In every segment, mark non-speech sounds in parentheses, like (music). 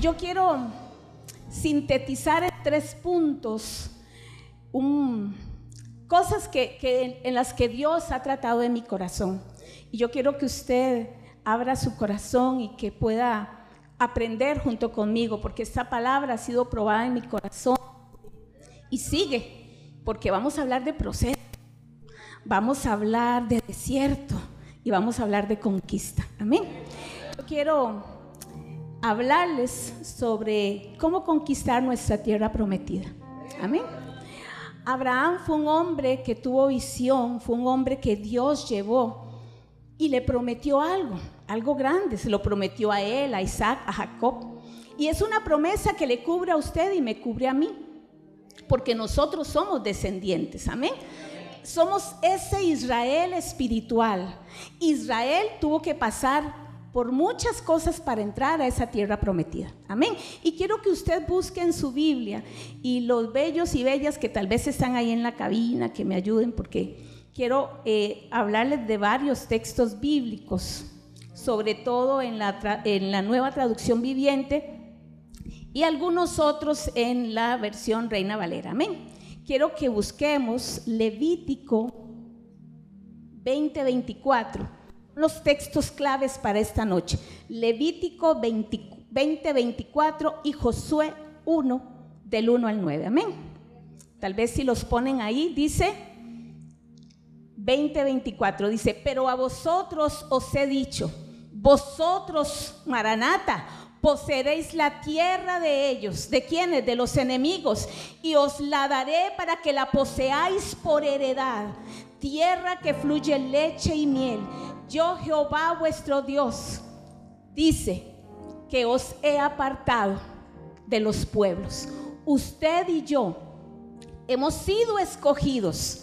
Yo quiero sintetizar en tres puntos cosas que, en las que Dios ha tratado en mi corazón. Y yo quiero que usted abra su corazón y que pueda aprender junto conmigo, porque esta palabra ha sido probada en mi corazón y sigue, porque vamos a hablar de proceso, vamos a hablar de desierto y vamos a hablar de conquista. Amén. Yo quiero hablarles sobre cómo conquistar nuestra tierra prometida. Amén. Abraham fue un hombre que tuvo visión, fue un hombre que Dios llevó y le prometió algo, algo grande. Se lo prometió a él, a Isaac, a Jacob. Y es una promesa que le cubre a usted y me cubre a mí, porque nosotros somos descendientes. Amén somos ese Israel espiritual. Israel tuvo que pasar por muchas cosas para entrar a esa tierra prometida. Amén. Y quiero que usted busque en su Biblia y los bellos y bellas que tal vez están ahí en la cabina, que me ayuden porque quiero eh, hablarles de varios textos bíblicos, sobre todo en la, en la nueva traducción viviente y algunos otros en la versión Reina Valera. Amén. Quiero que busquemos Levítico 2024 los textos claves para esta noche. Levítico 20, 24 y Josué 1 del 1 al 9. Amén. Tal vez si los ponen ahí, dice 20:24, dice, pero a vosotros os he dicho, vosotros, Maranata, poseeréis la tierra de ellos, ¿de quienes? De los enemigos, y os la daré para que la poseáis por heredad, tierra que fluye leche y miel yo Jehová vuestro Dios, dice que os he apartado de los pueblos. Usted y yo hemos sido escogidos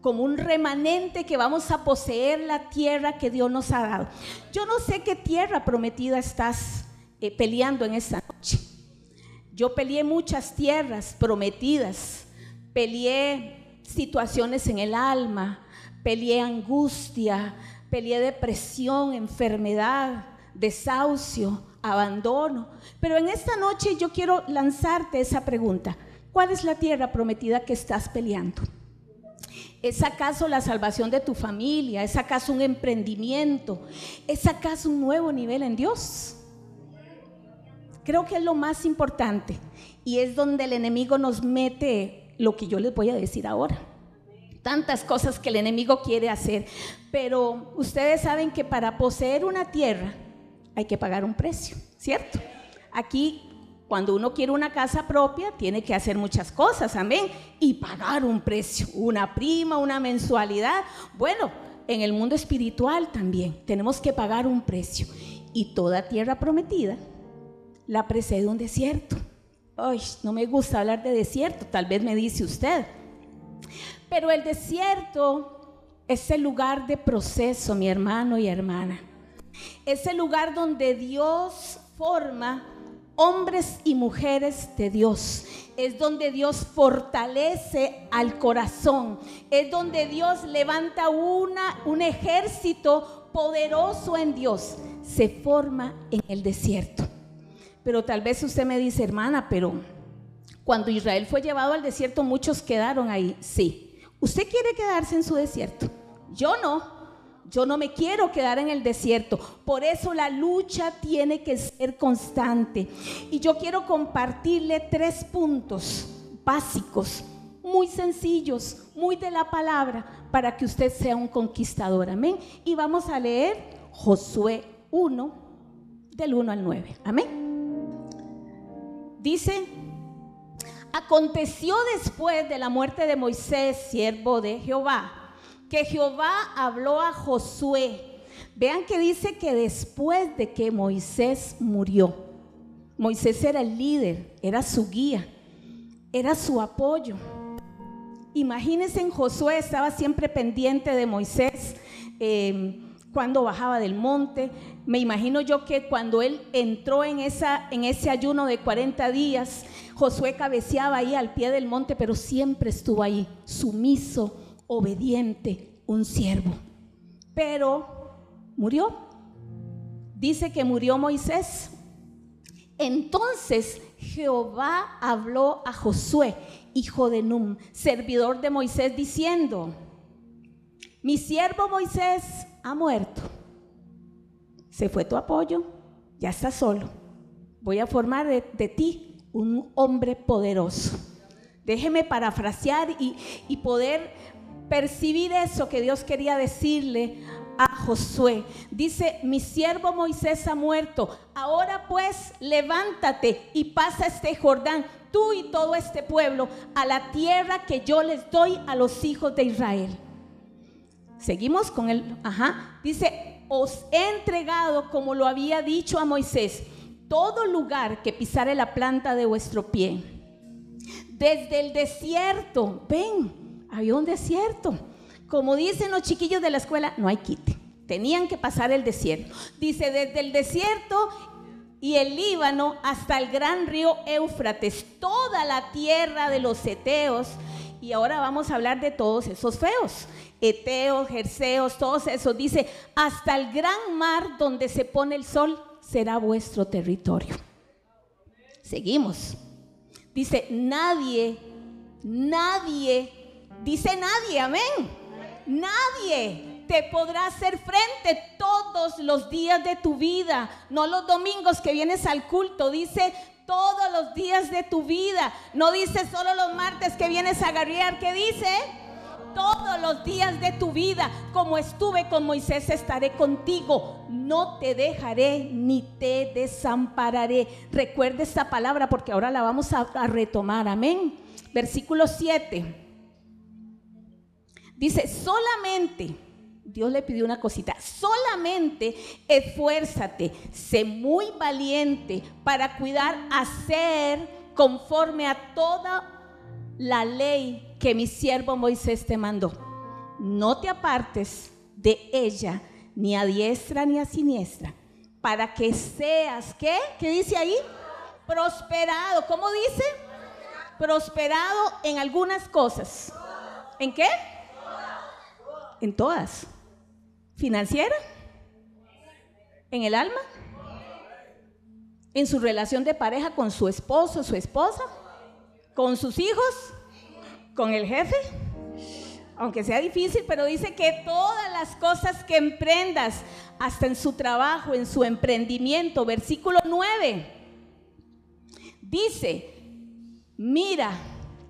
como un remanente que vamos a poseer la tierra que Dios nos ha dado. Yo no sé qué tierra prometida estás eh, peleando en esta noche. Yo peleé muchas tierras prometidas, peleé situaciones en el alma, peleé angustia, peleé depresión, enfermedad, desahucio, abandono. Pero en esta noche yo quiero lanzarte esa pregunta. ¿Cuál es la tierra prometida que estás peleando? ¿Es acaso la salvación de tu familia? ¿Es acaso un emprendimiento? ¿Es acaso un nuevo nivel en Dios? Creo que es lo más importante y es donde el enemigo nos mete lo que yo les voy a decir ahora tantas cosas que el enemigo quiere hacer. Pero ustedes saben que para poseer una tierra hay que pagar un precio, ¿cierto? Aquí, cuando uno quiere una casa propia, tiene que hacer muchas cosas, amén, y pagar un precio, una prima, una mensualidad. Bueno, en el mundo espiritual también tenemos que pagar un precio. Y toda tierra prometida la precede un desierto. Ay, no me gusta hablar de desierto, tal vez me dice usted. Pero el desierto es el lugar de proceso, mi hermano y hermana. Es el lugar donde Dios forma hombres y mujeres de Dios. Es donde Dios fortalece al corazón. Es donde Dios levanta una, un ejército poderoso en Dios. Se forma en el desierto. Pero tal vez usted me dice, hermana, pero cuando Israel fue llevado al desierto, muchos quedaron ahí. Sí, Usted quiere quedarse en su desierto. Yo no. Yo no me quiero quedar en el desierto. Por eso la lucha tiene que ser constante. Y yo quiero compartirle tres puntos básicos, muy sencillos, muy de la palabra, para que usted sea un conquistador. Amén. Y vamos a leer Josué 1, del 1 al 9. Amén. Dice Aconteció después de la muerte de Moisés, siervo de Jehová, que Jehová habló a Josué. Vean que dice que después de que Moisés murió, Moisés era el líder, era su guía, era su apoyo. Imagínense en Josué, estaba siempre pendiente de Moisés. Eh, cuando bajaba del monte. Me imagino yo que cuando él entró en, esa, en ese ayuno de 40 días, Josué cabeceaba ahí al pie del monte, pero siempre estuvo ahí, sumiso, obediente, un siervo. Pero murió. Dice que murió Moisés. Entonces Jehová habló a Josué, hijo de Num, servidor de Moisés, diciendo, mi siervo Moisés ha muerto. Se fue tu apoyo, ya está solo. Voy a formar de, de ti un hombre poderoso. Déjeme parafrasear y, y poder percibir eso que Dios quería decirle a Josué. Dice, mi siervo Moisés ha muerto. Ahora pues levántate y pasa este Jordán, tú y todo este pueblo, a la tierra que yo les doy a los hijos de Israel. Seguimos con el, ajá, dice, os he entregado como lo había dicho a Moisés, todo lugar que pisare la planta de vuestro pie. Desde el desierto, ven, había un desierto. Como dicen los chiquillos de la escuela, no hay quite. Tenían que pasar el desierto. Dice, desde el desierto y el Líbano hasta el gran río Éufrates, toda la tierra de los Eteos. Y ahora vamos a hablar de todos esos feos. Eteos, Jerseos, todos esos. Dice, hasta el gran mar donde se pone el sol será vuestro territorio. Seguimos. Dice, nadie, nadie, dice nadie, amén. Nadie te podrá hacer frente todos los días de tu vida, no los domingos que vienes al culto, dice todos los días de tu vida, no dice solo los martes que vienes a garrear, ¿qué dice? Todos los días de tu vida, como estuve con Moisés, estaré contigo. No te dejaré ni te desampararé. Recuerde esta palabra porque ahora la vamos a, a retomar. Amén. Versículo 7. Dice, solamente, Dios le pidió una cosita, solamente esfuérzate, sé muy valiente para cuidar, hacer conforme a toda la ley que mi siervo Moisés te mandó. No te apartes de ella, ni a diestra ni a siniestra, para que seas, ¿qué? ¿Qué dice ahí? Prosperado. ¿Cómo dice? Prosperado en algunas cosas. ¿En qué? En todas. ¿Financiera? ¿En el alma? ¿En su relación de pareja con su esposo, su esposa? Con sus hijos, con el jefe, aunque sea difícil, pero dice que todas las cosas que emprendas, hasta en su trabajo, en su emprendimiento, versículo 9, dice, mira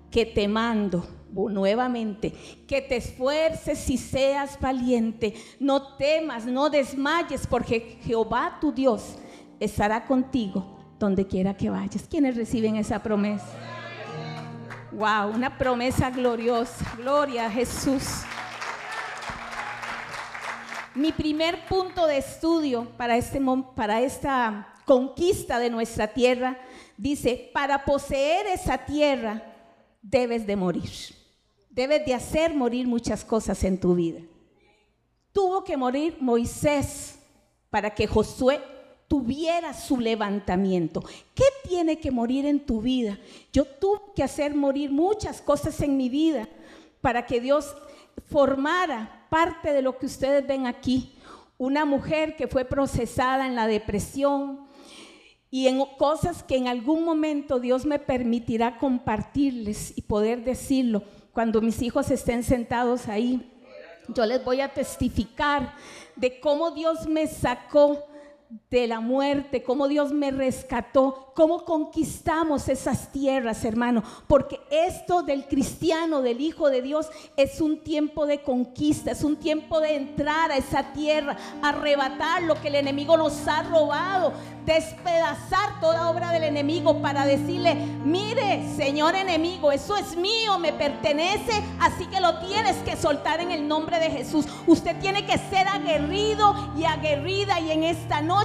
que te mando nuevamente, que te esfuerces y seas valiente, no temas, no desmayes, porque Jehová tu Dios estará contigo donde quiera que vayas. ¿Quiénes reciben esa promesa? Wow, una promesa gloriosa. Gloria a Jesús. Mi primer punto de estudio para, este, para esta conquista de nuestra tierra dice, para poseer esa tierra debes de morir. Debes de hacer morir muchas cosas en tu vida. Tuvo que morir Moisés para que Josué tuviera su levantamiento. ¿Qué tiene que morir en tu vida? Yo tuve que hacer morir muchas cosas en mi vida para que Dios formara parte de lo que ustedes ven aquí. Una mujer que fue procesada en la depresión y en cosas que en algún momento Dios me permitirá compartirles y poder decirlo cuando mis hijos estén sentados ahí. Yo les voy a testificar de cómo Dios me sacó de la muerte, cómo Dios me rescató, cómo conquistamos esas tierras, hermano. Porque esto del cristiano, del Hijo de Dios, es un tiempo de conquista, es un tiempo de entrar a esa tierra, arrebatar lo que el enemigo nos ha robado, despedazar toda obra del enemigo para decirle, mire, Señor enemigo, eso es mío, me pertenece, así que lo tienes que soltar en el nombre de Jesús. Usted tiene que ser aguerrido y aguerrida y en esta noche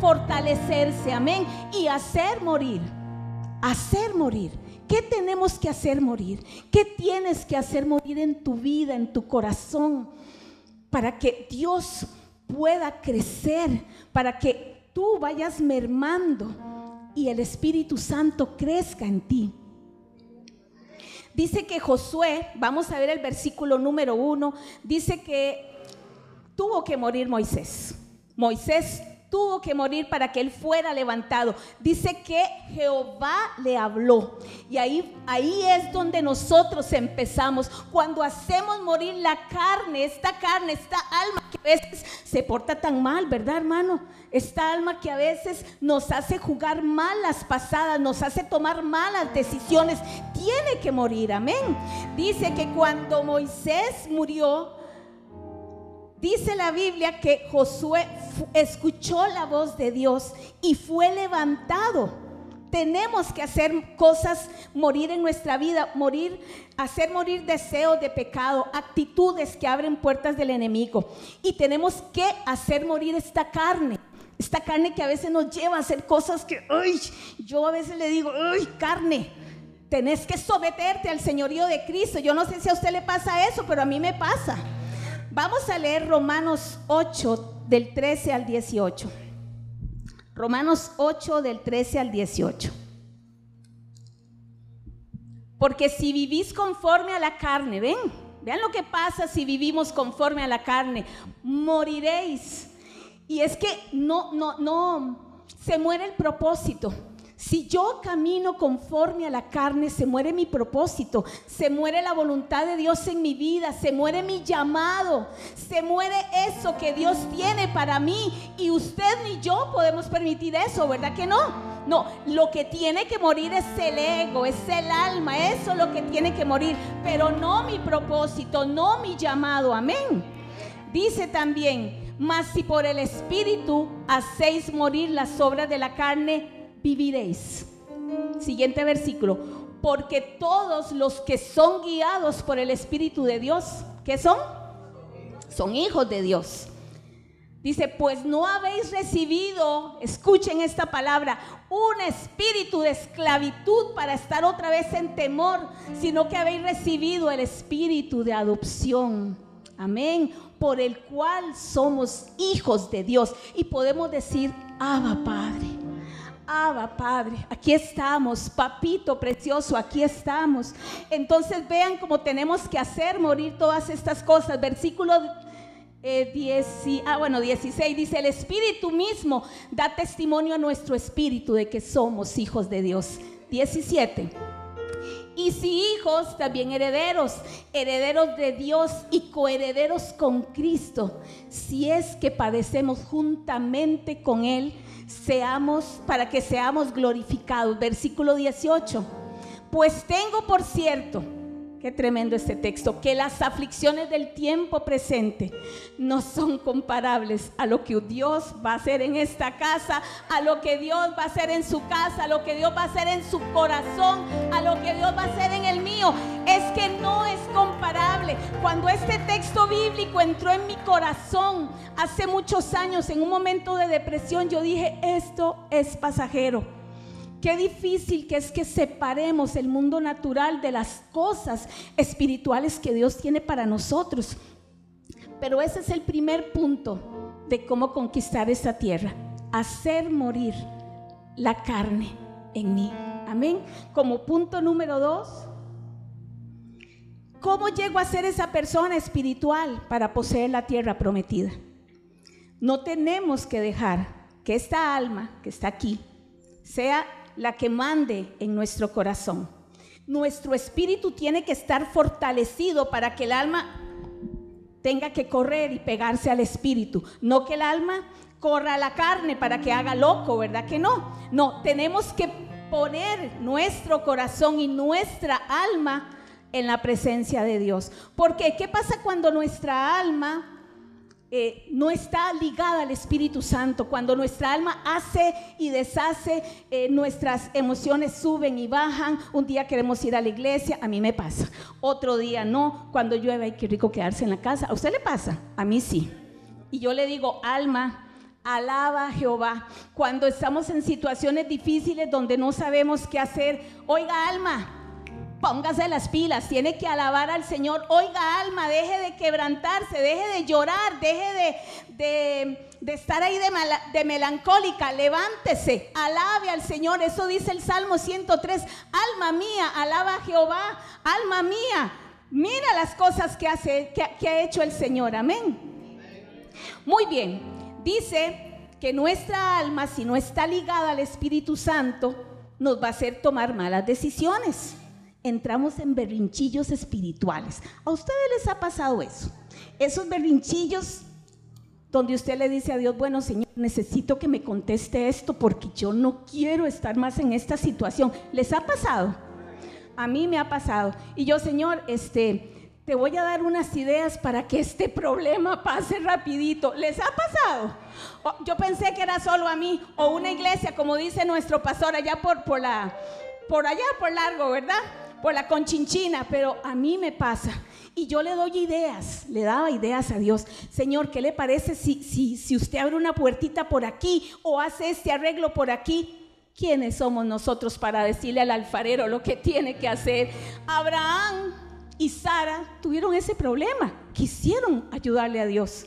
fortalecerse, amén, y hacer morir, hacer morir. ¿Qué tenemos que hacer morir? ¿Qué tienes que hacer morir en tu vida, en tu corazón? Para que Dios pueda crecer, para que tú vayas mermando y el Espíritu Santo crezca en ti. Dice que Josué, vamos a ver el versículo número uno, dice que tuvo que morir Moisés. Moisés tuvo que morir para que él fuera levantado. Dice que Jehová le habló. Y ahí, ahí es donde nosotros empezamos. Cuando hacemos morir la carne, esta carne, esta alma que a veces se porta tan mal, ¿verdad, hermano? Esta alma que a veces nos hace jugar malas pasadas, nos hace tomar malas decisiones, tiene que morir, amén. Dice que cuando Moisés murió, Dice la Biblia que Josué escuchó la voz de Dios y fue levantado. Tenemos que hacer cosas, morir en nuestra vida, morir, hacer morir deseos de pecado, actitudes que abren puertas del enemigo. Y tenemos que hacer morir esta carne. Esta carne que a veces nos lleva a hacer cosas que, ay, yo a veces le digo, ay, carne, tenés que someterte al señorío de Cristo. Yo no sé si a usted le pasa eso, pero a mí me pasa. Vamos a leer Romanos 8 del 13 al 18. Romanos 8 del 13 al 18. Porque si vivís conforme a la carne, ven, vean lo que pasa si vivimos conforme a la carne, moriréis. Y es que no, no, no, se muere el propósito. Si yo camino conforme a la carne, se muere mi propósito, se muere la voluntad de Dios en mi vida, se muere mi llamado, se muere eso que Dios tiene para mí y usted ni yo podemos permitir eso, ¿verdad que no? No, lo que tiene que morir es el ego, es el alma, eso es lo que tiene que morir, pero no mi propósito, no mi llamado, amén. Dice también, mas si por el Espíritu hacéis morir las obras de la carne, viviréis. Siguiente versículo. Porque todos los que son guiados por el Espíritu de Dios, ¿qué son? Son hijos de Dios. Dice, pues no habéis recibido, escuchen esta palabra, un espíritu de esclavitud para estar otra vez en temor, sino que habéis recibido el espíritu de adopción. Amén. Por el cual somos hijos de Dios. Y podemos decir, Abba Padre. Abba, Padre, aquí estamos, papito precioso, aquí estamos. Entonces vean cómo tenemos que hacer morir todas estas cosas. Versículo 10, eh, ah, bueno, 16 dice, el Espíritu mismo da testimonio a nuestro espíritu de que somos hijos de Dios. 17. Y si hijos, también herederos, herederos de Dios y coherederos con Cristo, si es que padecemos juntamente con Él seamos, para que seamos glorificados. Versículo 18. Pues tengo por cierto, qué tremendo este texto, que las aflicciones del tiempo presente no son comparables a lo que Dios va a hacer en esta casa, a lo que Dios va a hacer en su casa, a lo que Dios va a hacer en su corazón, a lo que Dios va a hacer en el mío. Es que no es comparable. Cuando este texto bíblico entró en mi corazón hace muchos años, en un momento de depresión, yo dije, esto es pasajero Qué difícil que es que separemos el mundo natural de las cosas espirituales que Dios tiene para nosotros. Pero ese es el primer punto de cómo conquistar esta tierra. Hacer morir la carne en mí. Amén. Como punto número dos, ¿cómo llego a ser esa persona espiritual para poseer la tierra prometida? No tenemos que dejar que esta alma que está aquí sea la que mande en nuestro corazón. Nuestro espíritu tiene que estar fortalecido para que el alma tenga que correr y pegarse al espíritu, no que el alma corra a la carne para que haga loco, ¿verdad que no? No, tenemos que poner nuestro corazón y nuestra alma en la presencia de Dios. Porque, ¿qué pasa cuando nuestra alma eh, no está ligada al Espíritu Santo. Cuando nuestra alma hace y deshace, eh, nuestras emociones suben y bajan. Un día queremos ir a la iglesia, a mí me pasa. Otro día no. Cuando llueve, hay que rico quedarse en la casa. ¿A usted le pasa? A mí sí. Y yo le digo, alma, alaba a Jehová. Cuando estamos en situaciones difíciles donde no sabemos qué hacer, oiga, alma, Póngase las pilas, tiene que alabar al Señor. Oiga alma, deje de quebrantarse, deje de llorar, deje de, estar ahí de, de, melancólica, levántese, alabe al Señor. Eso dice el Salmo 103. Alma mía, alaba a Jehová, alma mía, mira las cosas que, hace, que ha hecho el Señor. Amén. Muy bien, dice que nuestra alma, si no está ligada al Espíritu Santo, nos va a hacer tomar malas decisiones. Entramos en berrinchillos espirituales. ¿A ustedes les ha pasado eso? Esos berrinchillos donde usted le dice a Dios, bueno Señor, necesito que me conteste esto porque yo no quiero estar más en esta situación. ¿Les ha pasado? A mí me ha pasado. Y yo, Señor, este, te voy a dar unas ideas para que este problema pase rapidito. ¿Les ha pasado? yo pensé que era solo a mí o una iglesia, como dice nuestro pastor allá por, por la, por allá por largo, ¿verdad? Por la conchinchina, pero a mí me pasa. Y yo le doy ideas, le daba ideas a Dios. Señor, ¿qué le parece si, si, si usted abre una puertita por aquí o hace este arreglo por aquí? ¿Quiénes somos nosotros para decirle al alfarero lo que tiene que hacer? Abraham y Sara tuvieron ese problema, quisieron ayudarle a Dios.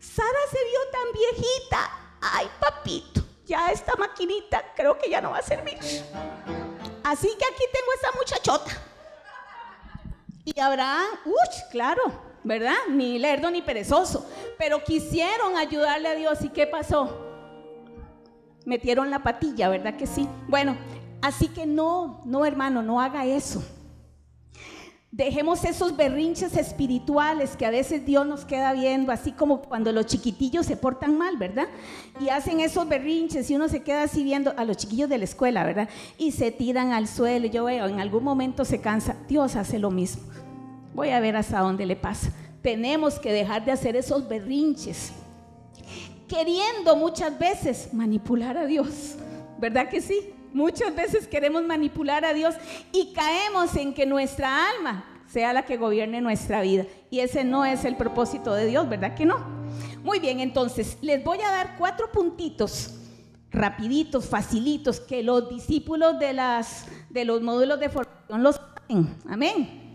Sara se vio tan viejita, ay papito, ya esta maquinita creo que ya no va a servir. Así que aquí tengo esa muchachota. Y Abraham, uy, claro, ¿verdad? Ni lerdo ni perezoso. Pero quisieron ayudarle a Dios. ¿Y qué pasó? Metieron la patilla, ¿verdad que sí? Bueno, así que no, no hermano, no haga eso. Dejemos esos berrinches espirituales que a veces Dios nos queda viendo, así como cuando los chiquitillos se portan mal, ¿verdad? Y hacen esos berrinches y uno se queda así viendo a los chiquillos de la escuela, ¿verdad? Y se tiran al suelo. Yo veo, en algún momento se cansa. Dios hace lo mismo. Voy a ver hasta dónde le pasa. Tenemos que dejar de hacer esos berrinches, queriendo muchas veces manipular a Dios, ¿verdad que sí? Muchas veces queremos manipular a Dios y caemos en que nuestra alma sea la que gobierne nuestra vida. Y ese no es el propósito de Dios, ¿verdad que no? Muy bien, entonces les voy a dar cuatro puntitos rapiditos, facilitos, que los discípulos de, las, de los módulos de formación los saben. Amén.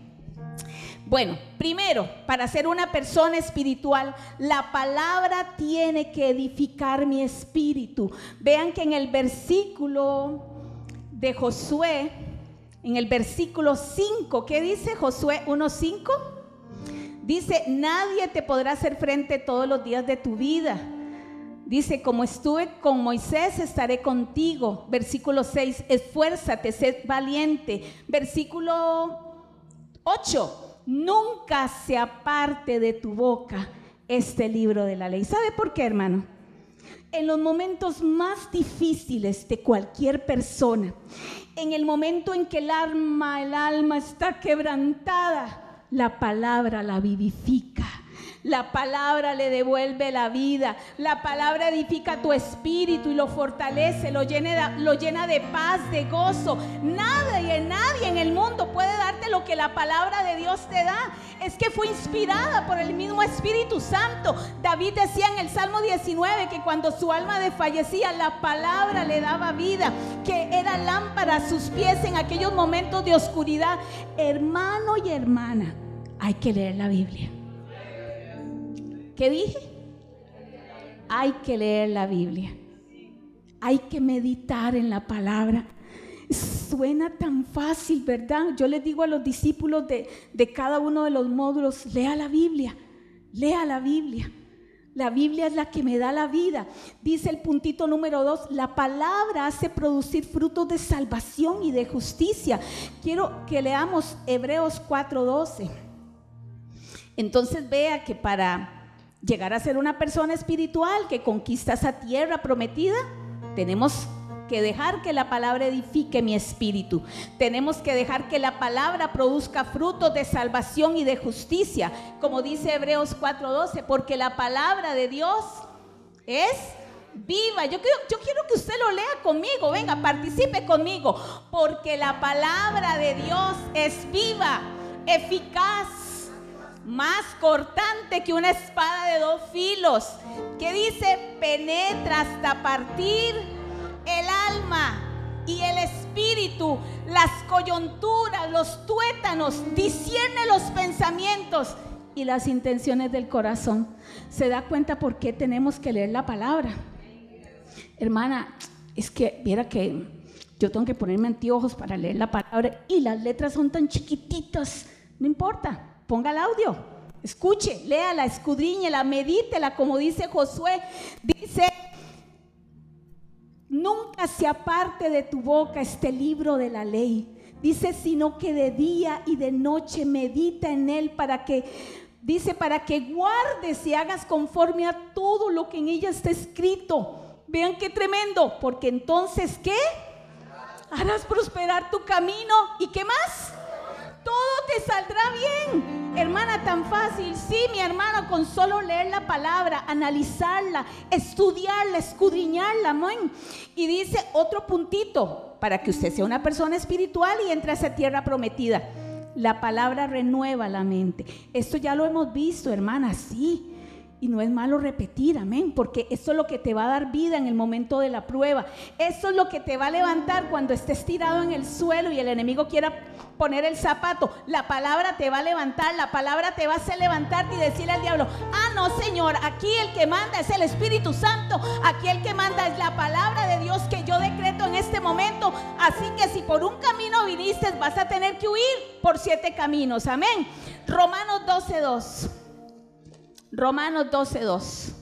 Bueno, primero, para ser una persona espiritual, la palabra tiene que edificar mi espíritu. Vean que en el versículo de Josué, en el versículo 5, ¿qué dice Josué 1.5? Dice, nadie te podrá hacer frente todos los días de tu vida. Dice, como estuve con Moisés, estaré contigo. Versículo 6, esfuérzate, sé valiente. Versículo 8, nunca se aparte de tu boca este libro de la ley. ¿Sabe por qué, hermano? En los momentos más difíciles de cualquier persona, en el momento en que el alma, el alma está quebrantada, la palabra la vivifica la palabra le devuelve la vida. La palabra edifica tu espíritu y lo fortalece, lo llena, de, paz, de gozo. Nadie, nadie en el mundo puede darte lo que la palabra de Dios te da. Es que fue inspirada por el mismo Espíritu Santo. David decía en el Salmo 19 que cuando su alma desfallecía, la palabra le daba vida, que era lámpara a sus pies en aquellos momentos de oscuridad. Hermano y hermana, hay que leer la Biblia. ¿Qué dije? Hay que leer la Biblia. Hay que meditar en la palabra. Suena tan fácil, ¿verdad? Yo les digo a los discípulos de, de cada uno de los módulos, lea la Biblia, lea la Biblia. La Biblia es la que me da la vida. Dice el puntito número dos, la palabra hace producir frutos de salvación y de justicia. Quiero que leamos Hebreos 4:12. Entonces vea que para llegar a ser una persona espiritual que conquista esa tierra prometida, tenemos que dejar que la palabra edifique mi espíritu. Tenemos que dejar que la palabra produzca frutos de salvación y de justicia, como dice Hebreos 4:12, porque la palabra de Dios es viva. Yo quiero, yo quiero que usted lo lea conmigo, venga, participe conmigo, porque la palabra de Dios es viva, eficaz más cortante que una espada de dos filos, que dice, penetra hasta partir el alma y el espíritu, las coyunturas, los tuétanos, discierne los pensamientos y las intenciones del corazón. ¿Se da cuenta por qué tenemos que leer la palabra? Hermana, es que viera que yo tengo que ponerme anteojos para leer la palabra y las letras son tan chiquititas. No importa, Ponga el audio, escuche, léala, escudriñela, medítela, como dice Josué. Dice, Nunca se aparte de tu boca este libro de la ley. Dice, sino que de día y de noche medita en él para que, dice, para que guardes y hagas conforme a todo lo que en ella está escrito. Vean qué tremendo, porque entonces, ¿qué? Harás prosperar tu camino y qué más? Todo te saldrá bien. Hermana, tan fácil. Sí, mi hermano, con solo leer la palabra, analizarla, estudiarla, escudriñarla. Amén. Y dice otro puntito para que usted sea una persona espiritual y entre a esa tierra prometida. La palabra renueva la mente. Esto ya lo hemos visto, hermana, sí. Y no es malo repetir, amén, porque eso es lo que te va a dar vida en el momento de la prueba. Eso es lo que te va a levantar cuando estés tirado en el suelo y el enemigo quiera poner el zapato. La palabra te va a levantar, la palabra te va a hacer levantarte y decirle al diablo, ah, no, Señor, aquí el que manda es el Espíritu Santo, aquí el que manda es la palabra de Dios que yo decreto en este momento. Así que si por un camino viniste, vas a tener que huir por siete caminos, amén. Romanos 12.2. Romanos 12.2.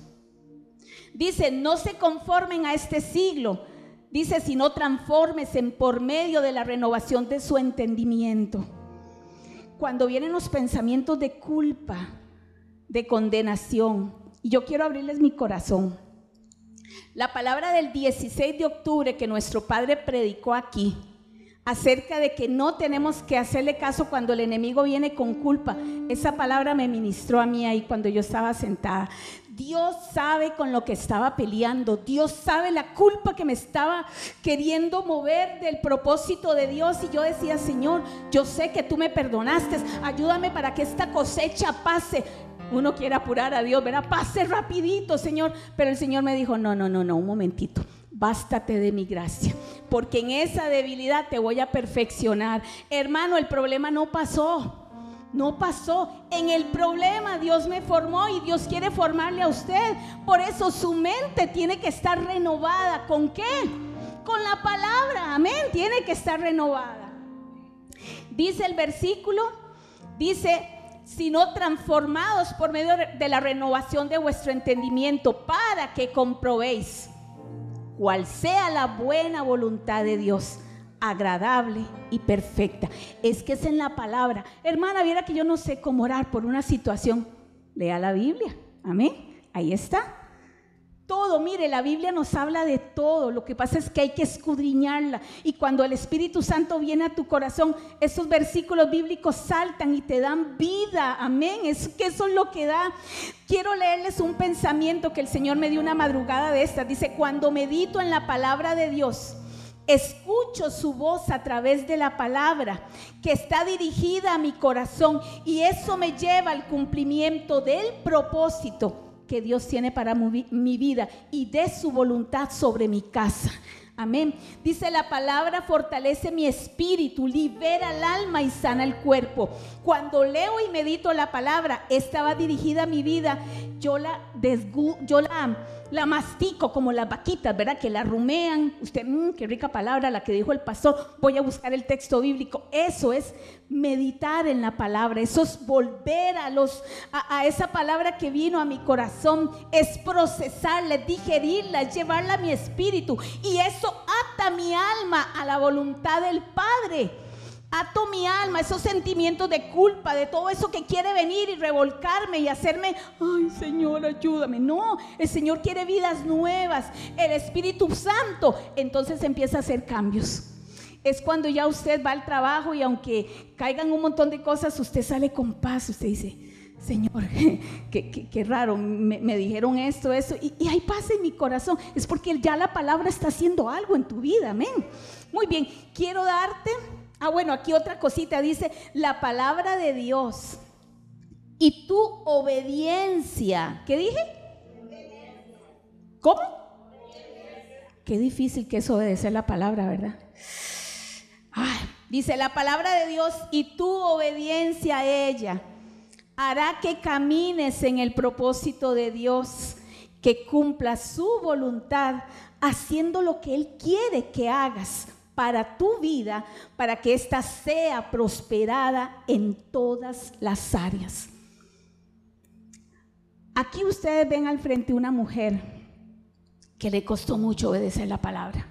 Dice, no se conformen a este siglo. Dice, sino transformes en por medio de la renovación de su entendimiento. Cuando vienen los pensamientos de culpa, de condenación, y yo quiero abrirles mi corazón. La palabra del 16 de octubre que nuestro Padre predicó aquí, acerca de que no tenemos que hacerle caso cuando el enemigo viene con culpa. Esa palabra me ministró a mí ahí cuando yo estaba sentada. Dios sabe con lo que estaba peleando. Dios sabe la culpa que me estaba queriendo mover del propósito de Dios. Y yo decía, Señor, yo sé que tú me perdonaste. Ayúdame para que esta cosecha pase. Uno quiere apurar a Dios, ¿verdad? Pase rapidito, Señor. Pero el Señor me dijo, no, no, no, no, un momentito bástate de mi gracia, porque en esa debilidad te voy a perfeccionar. Hermano, el problema no pasó. No pasó. En el problema Dios me formó y Dios quiere formarle a usted. Por eso su mente tiene que estar renovada. ¿Con qué? Con la palabra. Amén. Tiene que estar renovada. Dice el versículo, dice, sino transformados por medio de la renovación de vuestro entendimiento para que comprobéis cual sea la buena voluntad de Dios, agradable y perfecta. Es que es en la palabra. Hermana, viera que yo no sé cómo orar por una situación. Lea la Biblia. Amén. Ahí está. Todo, mire, la Biblia nos habla de todo. Lo que pasa es que hay que escudriñarla. Y cuando el Espíritu Santo viene a tu corazón, esos versículos bíblicos saltan y te dan vida. Amén. Es que eso es lo que da. Quiero leerles un pensamiento que el Señor me dio una madrugada de esta. Dice, cuando medito en la palabra de Dios, escucho su voz a través de la palabra que está dirigida a mi corazón y eso me lleva al cumplimiento del propósito que Dios tiene para mi vida y de su voluntad sobre mi casa. Amén. Dice la palabra, fortalece mi espíritu, libera el alma y sana el cuerpo. Cuando leo y medito la palabra, estaba dirigida a mi vida, yo la, desgu yo la la mastico como las vaquitas, ¿verdad? Que la rumean. Usted, mmm, qué rica palabra la que dijo el pastor. Voy a buscar el texto bíblico. Eso es meditar en la palabra. Eso es volver a, los, a, esa palabra que vino a mi corazón. Es procesarla, digerirla, llevarla a mi espíritu. Y eso ata mi alma a la voluntad del Padre ato mi alma, esos sentimientos de culpa, de todo eso que quiere venir y revolcarme y hacerme, ay Señor, ayúdame. No, el Señor quiere vidas nuevas, el Espíritu Santo. Entonces empieza a hacer cambios. Es cuando ya usted va al trabajo y aunque caigan un montón de cosas, usted sale con paz, usted dice, Señor, (laughs) qué, raro, me, dijeron esto, eso, y, y hay paz en mi corazón. Es porque ya la palabra está haciendo algo en tu vida, amén. Muy bien, quiero darte Ah, bueno, aquí otra cosita dice, la palabra de Dios y tu obediencia. ¿Qué dije? ¿Cómo? Qué difícil que es obedecer la palabra, ¿verdad? dice la palabra de Dios y tu obediencia a ella hará que camines en el propósito de Dios, que cumpla su voluntad, haciendo lo que Él quiere que hagas para tu vida, para que ésta sea prosperada en todas las áreas. Aquí ustedes ven al frente una mujer que le costó mucho obedecer la palabra.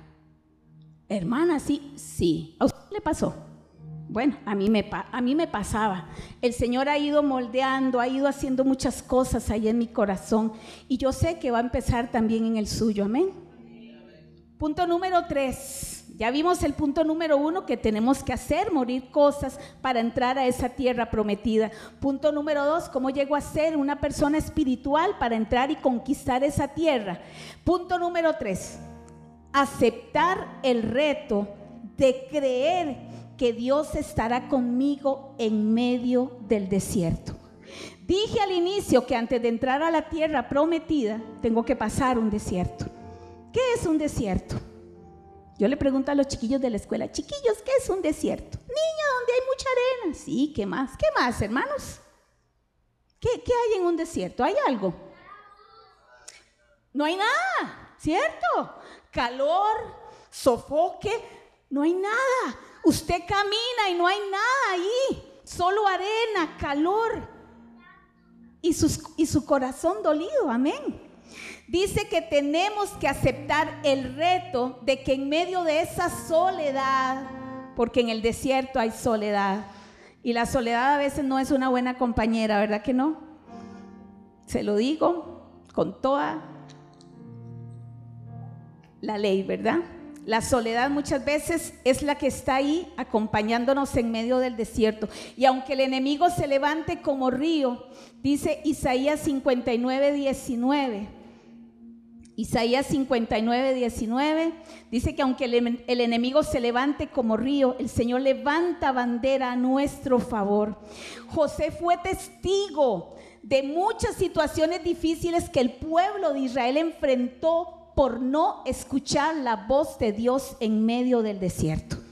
Hermana, sí, sí. ¿A usted le pasó? Bueno, a mí, me, a mí me pasaba. El Señor ha ido moldeando, ha ido haciendo muchas cosas ahí en mi corazón. Y yo sé que va a empezar también en el suyo. Amén. Punto número tres. Ya vimos el punto número uno que tenemos que hacer, morir cosas para entrar a esa tierra prometida. Punto número dos, cómo llego a ser una persona espiritual para entrar y conquistar esa tierra. Punto número tres, aceptar el reto de creer que Dios estará conmigo en medio del desierto. Dije al inicio que antes de entrar a la tierra prometida, tengo que pasar un desierto. ¿Qué es un desierto? Yo le pregunto a los chiquillos de la escuela, chiquillos, ¿qué es un desierto? Niño, donde hay mucha arena. Sí, ¿qué más? ¿Qué más, hermanos? ¿Qué, ¿Qué, hay en un desierto? ¿Hay algo? No hay nada, ¿cierto? Calor, sofoque, no hay nada. Usted camina y no hay nada ahí, solo arena, calor y, y su corazón dolido, amén. Dice que tenemos que aceptar el reto de que en medio de esa soledad, porque en el desierto hay soledad, y la soledad a veces no es una buena compañera, ¿verdad que no? Se lo digo con toda la ley, ¿verdad? La soledad muchas veces es la que está ahí acompañándonos en medio del desierto. Y aunque el enemigo se levante como río, dice Isaías 59, 19. Isaías 59, 19 dice que aunque el, el, enemigo se levante como río, el Señor levanta bandera a nuestro favor. José fue testigo de muchas situaciones difíciles que el pueblo de Israel enfrentó por no escuchar la voz de Dios en medio del desierto.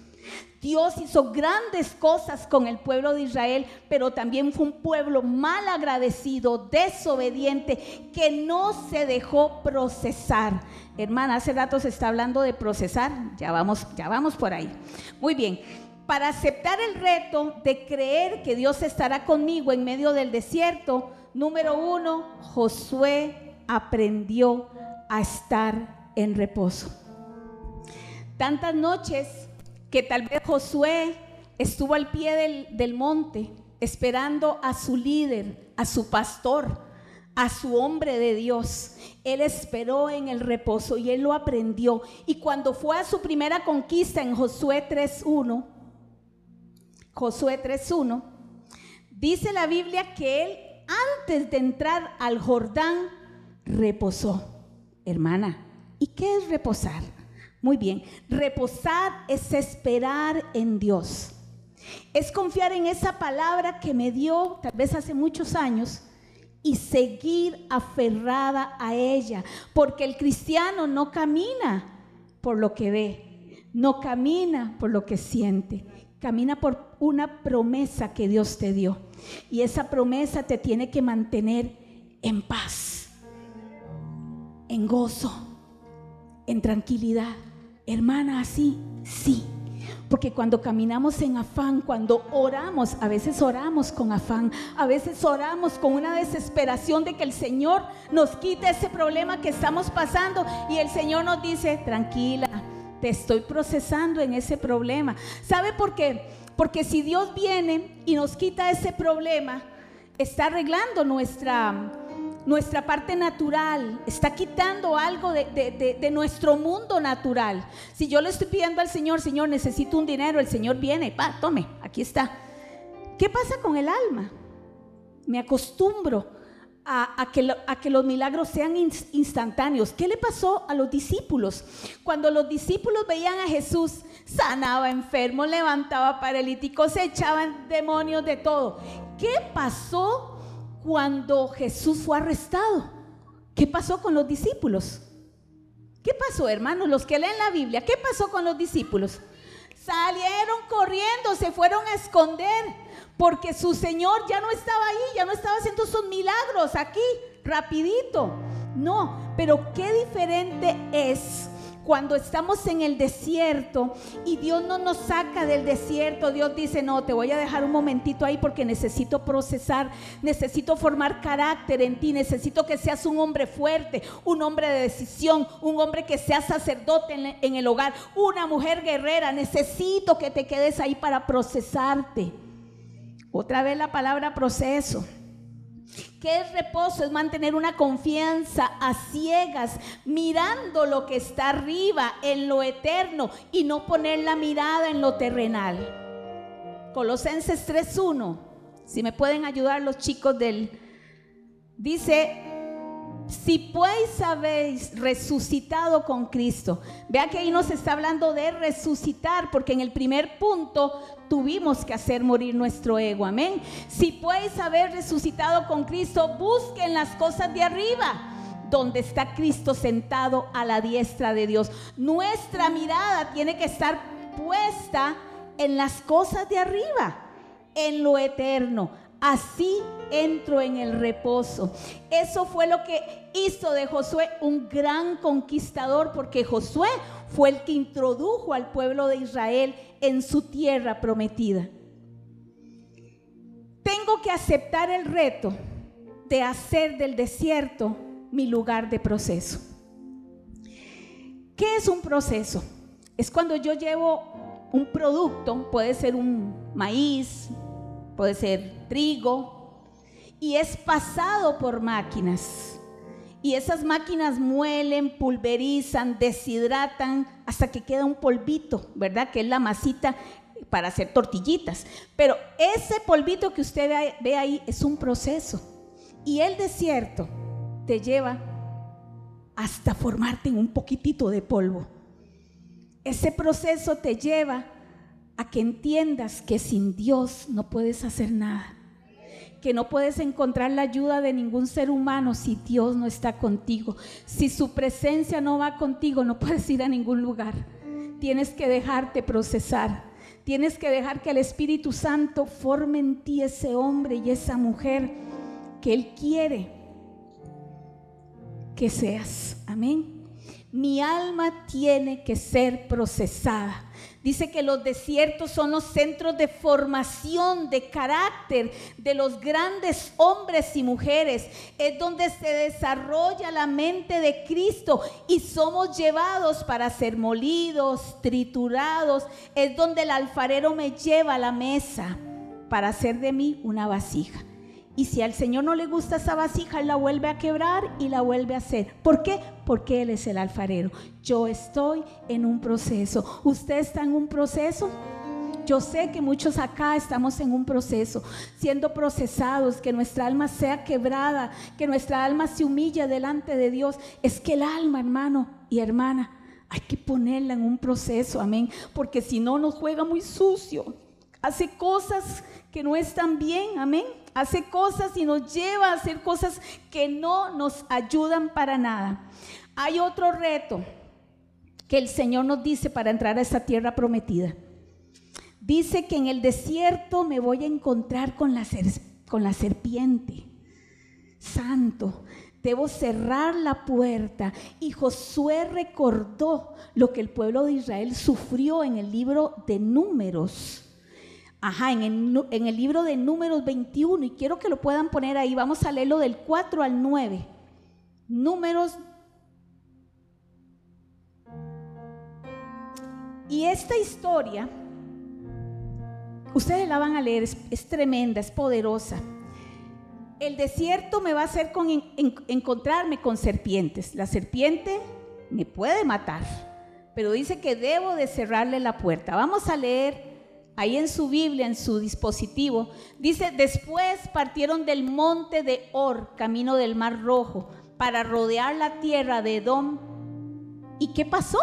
Dios hizo grandes cosas con el pueblo de Israel, pero también fue un pueblo mal agradecido, desobediente, que no se dejó procesar. Hermana, hace rato se está hablando de procesar, ya vamos, ya vamos por ahí. Muy bien, para aceptar el reto de creer que Dios estará conmigo en medio del desierto, número uno, Josué aprendió a estar en reposo. Tantas noches que tal vez Josué estuvo al pie del, monte esperando a su líder, a su pastor, a su hombre de Dios. Él esperó en el reposo y él lo aprendió. Y cuando fue a su primera conquista en Josué 3.1, Josué 3.1, dice la Biblia que él antes de entrar al Jordán reposó hermana. ¿Y qué es reposar? Muy bien, reposar es esperar en Dios. Es confiar en esa palabra que me dio tal vez hace muchos años y seguir aferrada a ella, porque el cristiano no camina por lo que ve, no camina por lo que siente, camina por una promesa que Dios te dio. Y esa promesa te tiene que mantener en paz en gozo, en tranquilidad. Hermana, así, sí. Porque cuando caminamos en afán, cuando oramos, a veces oramos con afán, a veces oramos con una desesperación de que el Señor nos quite ese problema que estamos pasando y el Señor nos dice, tranquila, te estoy procesando en ese problema. ¿Sabe por qué? Porque si Dios viene y nos quita ese problema, está arreglando nuestra nuestra parte natural, está quitando algo de, nuestro mundo natural. Si yo le estoy pidiendo al Señor, Señor, necesito un dinero, el Señor viene, va, tome, aquí está. ¿Qué pasa con el alma? Me acostumbro a, que a, que los milagros sean instantáneos. ¿Qué le pasó a los discípulos? Cuando los discípulos veían a Jesús, sanaba enfermos, levantaba paralíticos, echaban demonios de todo. ¿Qué pasó cuando Jesús fue arrestado. ¿Qué pasó con los discípulos? ¿Qué pasó, hermanos? Los que leen la Biblia, ¿qué pasó con los discípulos? Salieron corriendo, se fueron a esconder, porque su Señor ya no estaba ahí, ya no estaba haciendo sus milagros aquí, rapidito. No, pero qué diferente es Cuando estamos en el desierto y Dios no nos saca del desierto, Dios dice, no, te voy a dejar un momentito ahí porque necesito procesar, necesito formar carácter en ti, necesito que seas un hombre fuerte, un hombre de decisión, un hombre que sea sacerdote en, el hogar, una mujer guerrera, necesito que te quedes ahí para procesarte. Otra vez la palabra proceso. ¿Qué es reposo? Es mantener una confianza a ciegas, mirando lo que está arriba, en lo eterno, y no poner la mirada en lo terrenal. Colosenses 3.1, si me pueden ayudar los chicos del... Dice, si pues habéis resucitado con Cristo, vea que ahí nos está hablando de resucitar, porque en el primer punto tuvimos que hacer morir nuestro ego, amén. Si pues haber resucitado con Cristo, busquen las cosas de arriba, donde está Cristo sentado a la diestra de Dios. Nuestra mirada tiene que estar puesta en las cosas de arriba, en lo eterno así entro en el reposo. Eso fue lo que hizo de Josué un gran conquistador, porque Josué fue el que introdujo al pueblo de Israel en su tierra prometida. Tengo que aceptar el reto de hacer del desierto mi lugar de proceso. ¿Qué es un proceso? Es cuando yo llevo un producto, puede ser un maíz, puede ser trigo, y es pasado por máquinas. Y esas máquinas muelen, pulverizan, deshidratan hasta que queda un polvito, ¿verdad? Que es la masita para hacer tortillitas. Pero ese polvito que usted ve ahí es un proceso. Y el desierto te lleva hasta formarte en un poquitito de polvo. Ese proceso te lleva a que entiendas que sin Dios no puedes hacer nada, que no puedes encontrar la ayuda de ningún ser humano si Dios no está contigo. Si su presencia no va contigo, no puedes ir a ningún lugar. Tienes que dejarte procesar. Tienes que dejar que el Espíritu Santo forme en ti ese hombre y esa mujer que Él quiere que seas. Amén. Mi alma tiene que ser procesada. Dice que los desiertos son los centros de formación, de carácter de los grandes hombres y mujeres. Es donde se desarrolla la mente de Cristo y somos llevados para ser molidos, triturados. Es donde el alfarero me lleva a la mesa para hacer de mí una vasija. Y si al Señor no le gusta esa vasija, Él la vuelve a quebrar y la vuelve a hacer. ¿Por qué? Porque Él es el alfarero. Yo estoy en un proceso. ¿Usted está en un proceso? Yo sé que muchos acá estamos en un proceso, siendo procesados, que nuestra alma sea quebrada, que nuestra alma se humilla delante de Dios. Es que el alma, hermano y hermana, hay que ponerla en un proceso, amén, porque si no nos juega muy sucio, hace cosas que no están bien, amén hace cosas y nos lleva a hacer cosas que no nos ayudan para nada. Hay otro reto que el Señor nos dice para entrar a esa tierra prometida. Dice que en el desierto me voy a encontrar con la, con la serpiente. Santo, debo cerrar la puerta. Y Josué recordó lo que el pueblo de Israel sufrió en el libro de números Ajá, en el, libro de Números 21, y quiero que lo puedan poner ahí, vamos a leerlo del 4 al 9. Números. Y esta historia, ustedes la van a leer, es, tremenda, es poderosa. El desierto me va a hacer con, encontrarme con serpientes. La serpiente me puede matar, pero dice que debo de cerrarle la puerta. Vamos a leer ahí en su Biblia, en su dispositivo, dice, después partieron del monte de Or, camino del Mar Rojo, para rodear la tierra de Edom. ¿Y qué pasó?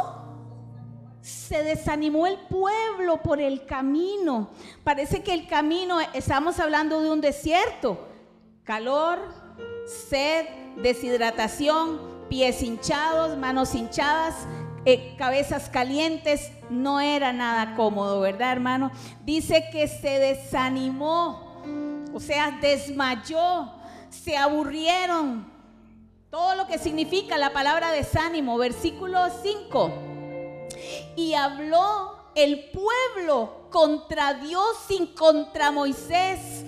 Se desanimó el pueblo por el camino. Parece que el camino, estamos hablando de un desierto. Calor, sed, deshidratación, pies hinchados, manos hinchadas, eh, cabezas calientes, no era nada cómodo, ¿verdad, hermano? Dice que se desanimó, o sea, desmayó, se aburrieron. Todo lo que significa la palabra desánimo, versículo 5. Y habló el pueblo contra Dios y contra Moisés.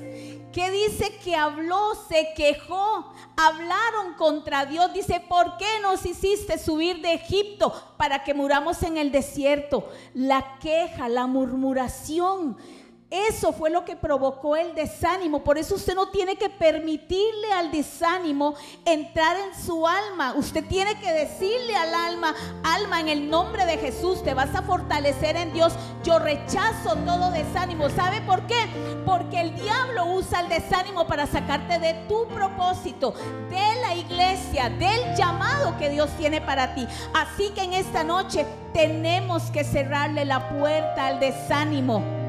¿Qué dice que habló? Se quejó. Hablaron contra Dios. Dice, ¿por qué nos hiciste subir de Egipto para que muramos en el desierto? La queja, la murmuración eso fue lo que provocó el desánimo. Por eso usted no tiene que permitirle al desánimo entrar en su alma. Usted tiene que decirle al alma, alma, en el nombre de Jesús, te vas a fortalecer en Dios. Yo rechazo todo desánimo. ¿Sabe por qué? Porque el diablo usa el desánimo para sacarte de tu propósito, de la iglesia, del llamado que Dios tiene para ti. Así que en esta noche tenemos que cerrarle la puerta al desánimo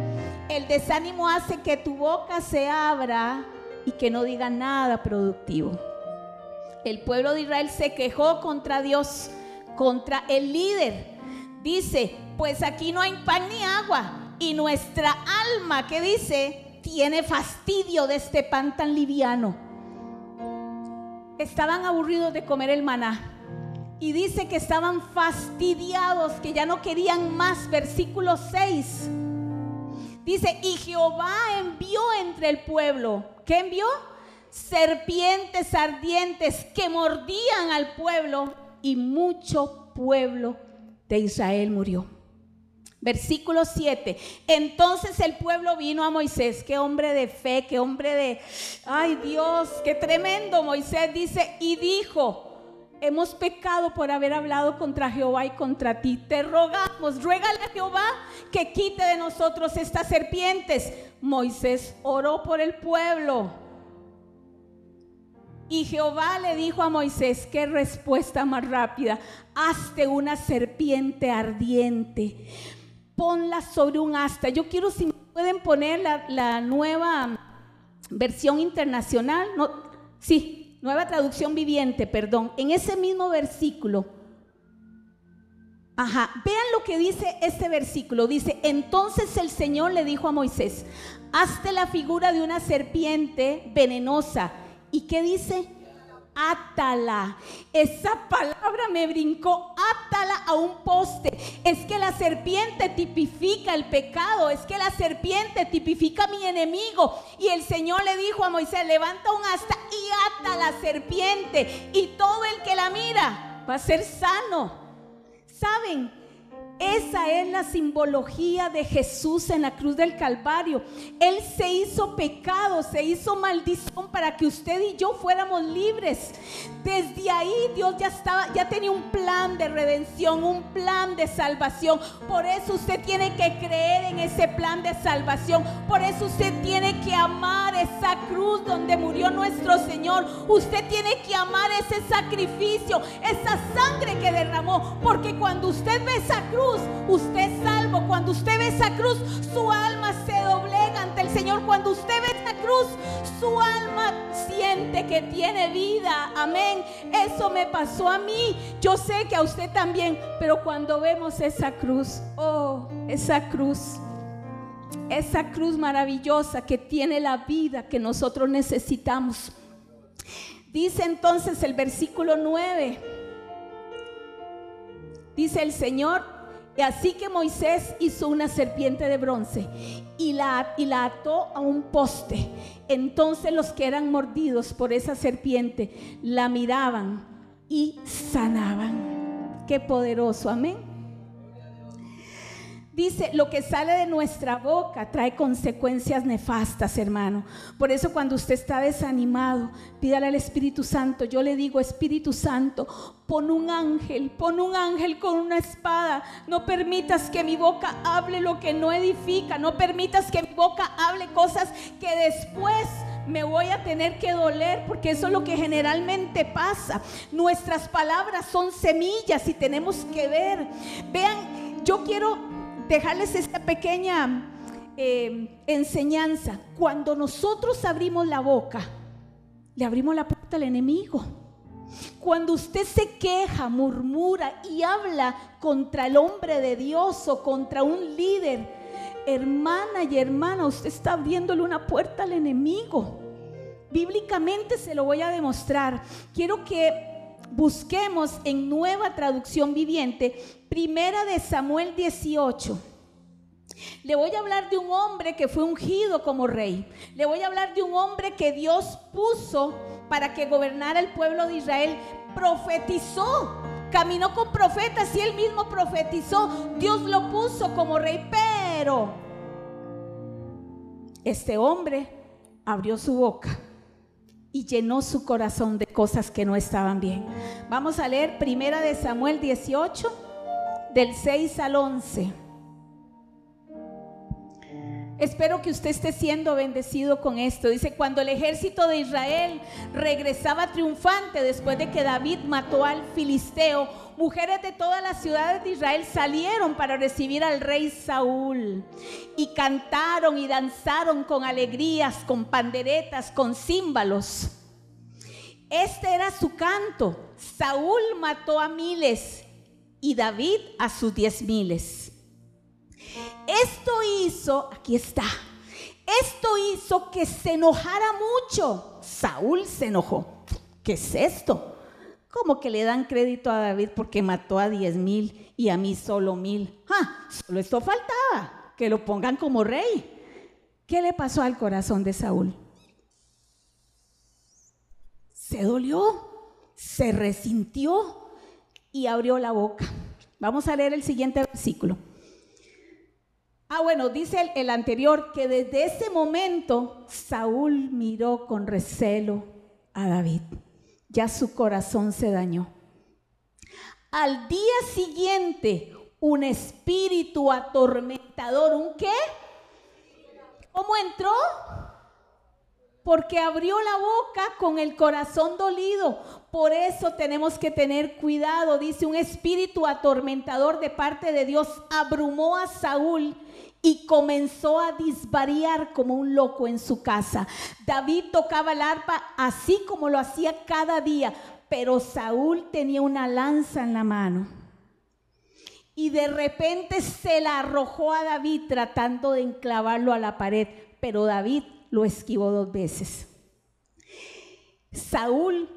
el desánimo hace que tu boca se abra y que no diga nada productivo. El pueblo de Israel se quejó contra Dios, contra el líder. Dice, pues aquí no hay pan ni agua. Y nuestra alma, que dice, tiene fastidio de este pan tan liviano. Estaban aburridos de comer el maná. Y dice que estaban fastidiados, que ya no querían más. Versículo 6 Dice, y Jehová envió entre el pueblo. ¿Qué envió? Serpientes ardientes que mordían al pueblo y mucho pueblo de Israel murió. Versículo 7. Entonces el pueblo vino a Moisés, qué hombre de fe, qué hombre de, ay Dios, qué tremendo. Moisés dice, y dijo, hemos pecado por haber hablado contra Jehová y contra ti. Te rogamos, ruégale a Jehová que quite de nosotros estas serpientes. Moisés oró por el pueblo. Y Jehová le dijo a Moisés, qué respuesta más rápida, hazte una serpiente ardiente, ponla sobre un asta. Yo quiero si pueden poner la, nueva versión internacional. No, sí, nueva traducción viviente, perdón, en ese mismo versículo, ajá, vean lo que dice este versículo, dice, entonces el Señor le dijo a Moisés, hazte la figura de una serpiente venenosa. ¿Y qué dice? Átala. Esa palabra me brincó, átala a un poste. Es que la serpiente tipifica el pecado, es que la serpiente tipifica mi enemigo. Y el Señor le dijo a Moisés, levanta un asta y ata la serpiente. Y todo el que la mira va a ser sano. ¿Saben? Esa es la simbología de Jesús en la cruz del Calvario. Él se hizo pecado, se hizo maldición para que usted y yo fuéramos libres. Desde ahí Dios ya estaba, ya tenía un plan de redención, un plan de salvación. Por eso usted tiene que creer en ese plan de salvación. Por eso usted tiene que amar esa cruz donde murió nuestro Señor. Usted tiene que amar ese sacrificio, esa sangre que derramó. Porque cuando usted ve esa cruz, usted es salvo. Cuando usted ve esa cruz, su alma se doblega ante el Señor. Cuando usted ve esa cruz, su alma siente que tiene vida. Amén. Eso me pasó a mí. Yo sé que a usted también. Pero cuando vemos esa cruz, oh, esa cruz. Esa cruz maravillosa que tiene la vida que nosotros necesitamos. Dice entonces el versículo 9. Dice el Señor, y así que Moisés hizo una serpiente de bronce y la, y la ató a un poste. Entonces los que eran mordidos por esa serpiente la miraban y sanaban. Qué poderoso, amén. Dice, lo que sale de nuestra boca trae consecuencias nefastas, hermano. Por eso cuando usted está desanimado, pídale al Espíritu Santo. Yo le digo, Espíritu Santo, pon un ángel, pon un ángel con una espada. No permitas que mi boca hable lo que no edifica. No permitas que mi boca hable cosas que después me voy a tener que doler porque eso es lo que generalmente pasa. Nuestras palabras son semillas y tenemos que ver. Vean, yo quiero dejarles esta pequeña eh, enseñanza. Cuando nosotros abrimos la boca, le abrimos la puerta al enemigo. Cuando usted se queja, murmura y habla contra el hombre de Dios o contra un líder, hermana y hermana, usted está abriéndole una puerta al enemigo. Bíblicamente se lo voy a demostrar. Quiero que Busquemos en nueva traducción viviente, primera de Samuel 18. Le voy a hablar de un hombre que fue ungido como rey. Le voy a hablar de un hombre que Dios puso para que gobernara el pueblo de Israel. Profetizó, caminó con profetas y él mismo profetizó. Dios lo puso como rey, pero este hombre abrió su boca y llenó su corazón de cosas que no estaban bien. Vamos a leer primera de Samuel 18 del 6 al 11. Espero que usted esté siendo bendecido con esto. Dice, cuando el ejército de Israel regresaba triunfante después de que David mató al filisteo, mujeres de todas las ciudades de Israel salieron para recibir al rey Saúl y cantaron y danzaron con alegrías, con panderetas, con címbalos. Este era su canto. Saúl mató a miles y David a sus diez miles. Esto hizo, aquí está, esto hizo que se enojara mucho. Saúl se enojó. ¿Qué es esto? ¿Cómo que le dan crédito a David porque mató a diez mil y a mí solo mil? Ah, solo esto faltaba, que lo pongan como rey. ¿Qué le pasó al corazón de Saúl? Se dolió, se resintió y abrió la boca. Vamos a leer el siguiente versículo. Ah, bueno, dice el, anterior que desde ese momento Saúl miró con recelo a David. Ya su corazón se dañó. Al día siguiente, un espíritu atormentador, ¿un qué? ¿Cómo entró? Porque abrió la boca con el corazón dolido. Por eso tenemos que tener cuidado. Dice, un espíritu atormentador de parte de Dios abrumó a Saúl y comenzó a disvariar como un loco en su casa. David tocaba el arpa así como lo hacía cada día, pero Saúl tenía una lanza en la mano. Y de repente se la arrojó a David tratando de enclavarlo a la pared, pero David lo esquivó dos veces. Saúl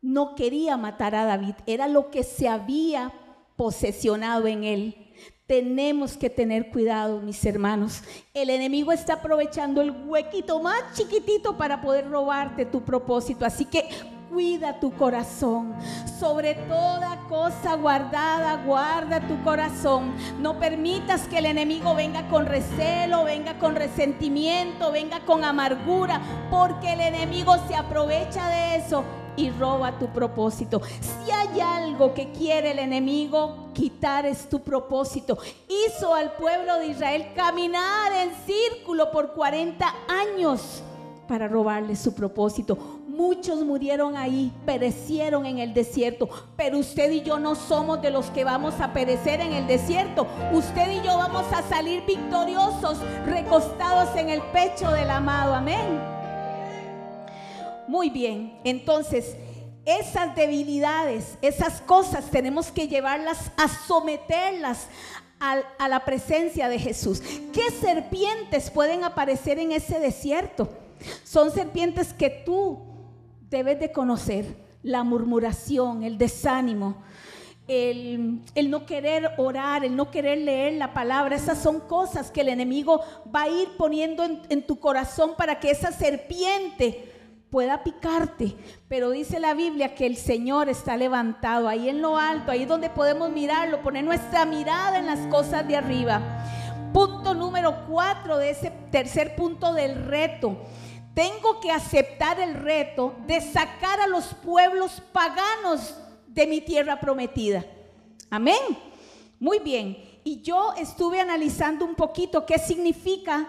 no quería matar a David, era lo que se había posesionado en él. Tenemos que tener cuidado, mis hermanos. El enemigo está aprovechando el huequito más chiquitito para poder robarte tu propósito. Así que cuida tu corazón. Sobre toda cosa guardada, guarda tu corazón. No permitas que el enemigo venga con recelo, venga con resentimiento, venga con amargura, porque el enemigo se aprovecha de eso y roba tu propósito. Si hay algo que quiere el enemigo quitar es tu propósito. Hizo al pueblo de Israel caminar en círculo por 40 años para robarle su propósito. Muchos murieron ahí, perecieron en el desierto, pero usted y yo no somos de los que vamos a perecer en el desierto. Usted y yo vamos a salir victoriosos, recostados en el pecho del amado. Amén. Muy bien, entonces esas debilidades, esas cosas tenemos que llevarlas a someterlas a, la presencia de Jesús. ¿Qué serpientes pueden aparecer en ese desierto? Son serpientes que tú debes de conocer. La murmuración, el desánimo, el, no querer orar, el no querer leer la palabra. Esas son cosas que el enemigo va a ir poniendo en tu corazón para que esa serpiente pueda picarte, pero dice la Biblia que el Señor está levantado ahí en lo alto, ahí donde podemos mirarlo, poner nuestra mirada en las cosas de arriba. Punto número cuatro de ese tercer punto del reto. Tengo que aceptar el reto de sacar a los pueblos paganos de mi tierra prometida. Amén. Muy bien. Y yo estuve analizando un poquito qué significa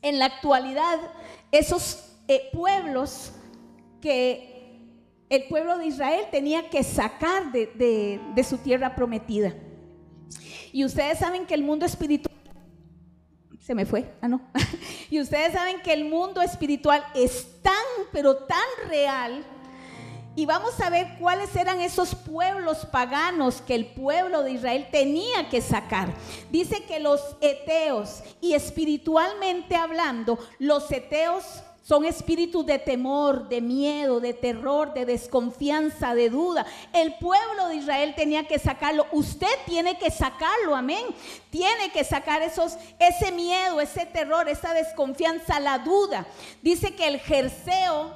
en la actualidad esos eh, pueblos que el pueblo de Israel tenía que sacar de, de su tierra prometida. Y ustedes saben que el mundo espiritual se me fue, ah no. (laughs) y ustedes saben que el mundo espiritual es tan, pero tan real. Y vamos a ver cuáles eran esos pueblos paganos que el pueblo de Israel tenía que sacar. Dice que los eteos, y espiritualmente hablando, los eteos Son espíritus de temor, de miedo, de terror, de desconfianza, de duda. El pueblo de Israel tenía que sacarlo. Usted tiene que sacarlo, amén. Tiene que sacar esos, ese miedo, ese terror, esa desconfianza, la duda. Dice que el Jerseo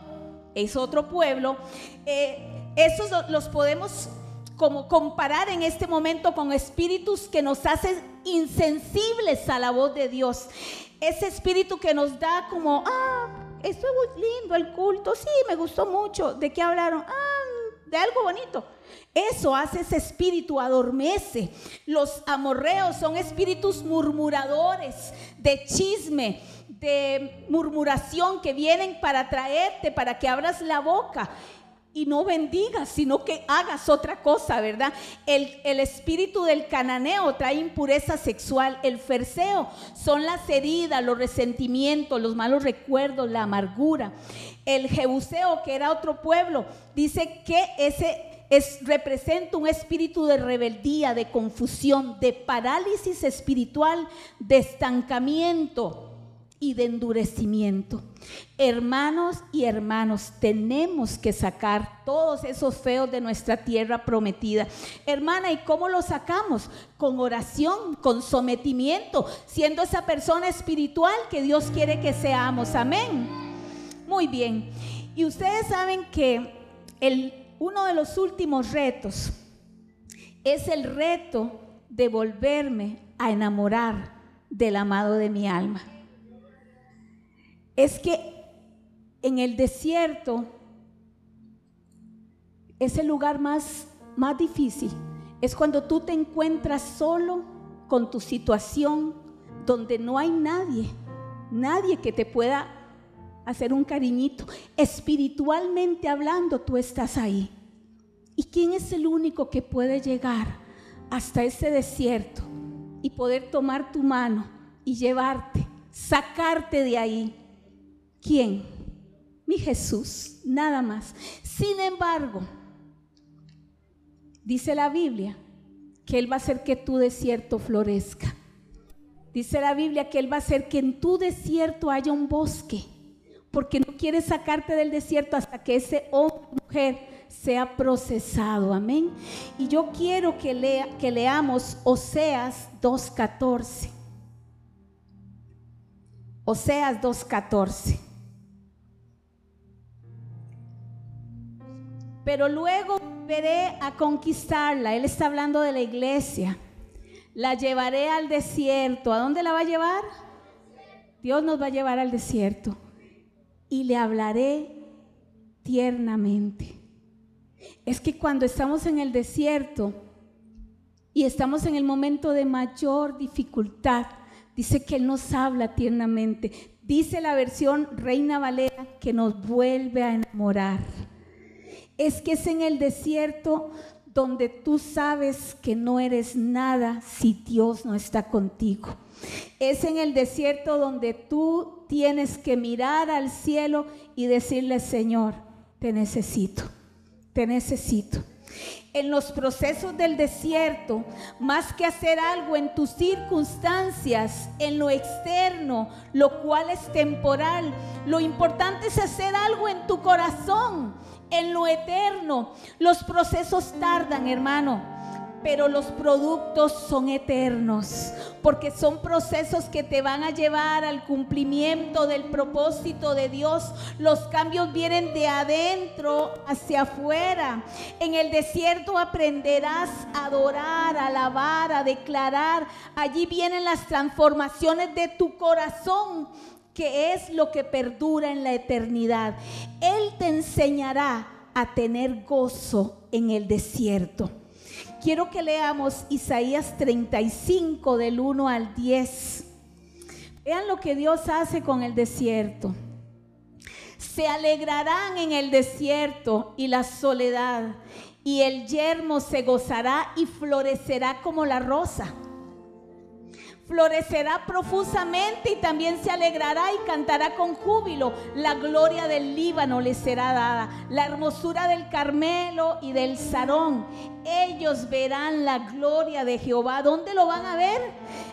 es otro pueblo. Eh, esos los podemos como comparar en este momento con espíritus que nos hacen insensibles a la voz de Dios. Ese espíritu que nos da como, ah, esto es lindo, el culto, sí, me gustó mucho. ¿De qué hablaron? Ah, de algo bonito. Eso hace ese espíritu, adormece. Los amorreos son espíritus murmuradores, de chisme, de murmuración que vienen para traerte, para que abras la boca y no bendigas, sino que hagas otra cosa, ¿verdad? El, el, espíritu del cananeo trae impureza sexual, el ferseo son las heridas, los resentimientos, los malos recuerdos, la amargura. El jebuseo, que era otro pueblo, dice que ese es, representa un espíritu de rebeldía, de confusión, de parálisis espiritual, de estancamiento y de endurecimiento. Hermanos y hermanos, tenemos que sacar todos esos feos de nuestra tierra prometida. Hermana, ¿y cómo lo sacamos? Con oración, con sometimiento, siendo esa persona espiritual que Dios quiere que seamos. Amén. Muy bien. Y ustedes saben que el, uno de los últimos retos es el reto de volverme a enamorar del amado de mi alma es que en el desierto es el lugar más, más difícil. Es cuando tú te encuentras solo con tu situación, donde no hay nadie, nadie que te pueda hacer un cariñito. Espiritualmente hablando, tú estás ahí. ¿Y quién es el único que puede llegar hasta ese desierto y poder tomar tu mano y llevarte, sacarte de ahí? ¿Quién? Mi Jesús, nada más. Sin embargo, dice la Biblia que Él va a hacer que tu desierto florezca. Dice la Biblia que Él va a hacer que en tu desierto haya un bosque, porque no quiere sacarte del desierto hasta que ese hombre o mujer sea procesado. Amén. Y yo quiero que, lea, que leamos Oseas 2.14. Oseas 2.14. pero luego veré a conquistarla. Él está hablando de la iglesia. La llevaré al desierto. ¿A dónde la va a llevar? Dios nos va a llevar al desierto. Y le hablaré tiernamente. Es que cuando estamos en el desierto y estamos en el momento de mayor dificultad, dice que Él nos habla tiernamente. Dice la versión Reina Valera que nos vuelve a enamorar es que es en el desierto donde tú sabes que no eres nada si Dios no está contigo. Es en el desierto donde tú tienes que mirar al cielo y decirle, Señor, te necesito, te necesito. En los procesos del desierto, más que hacer algo en tus circunstancias, en lo externo, lo cual es temporal, lo importante es hacer algo en tu corazón en lo eterno. Los procesos tardan, hermano, pero los productos son eternos, porque son procesos que te van a llevar al cumplimiento del propósito de Dios. Los cambios vienen de adentro hacia afuera. En el desierto aprenderás a adorar, a alabar, a declarar. Allí vienen las transformaciones de tu corazón que es lo que perdura en la eternidad. Él te enseñará a tener gozo en el desierto. Quiero que leamos Isaías 35 del 1 al 10. Vean lo que Dios hace con el desierto. Se alegrarán en el desierto y la soledad, y el yermo se gozará y florecerá como la rosa florecerá profusamente y también se alegrará y cantará con júbilo. La gloria del Líbano le será dada, la hermosura del Carmelo y del Sarón. Ellos verán la gloria de Jehová. ¿Dónde lo van a ver?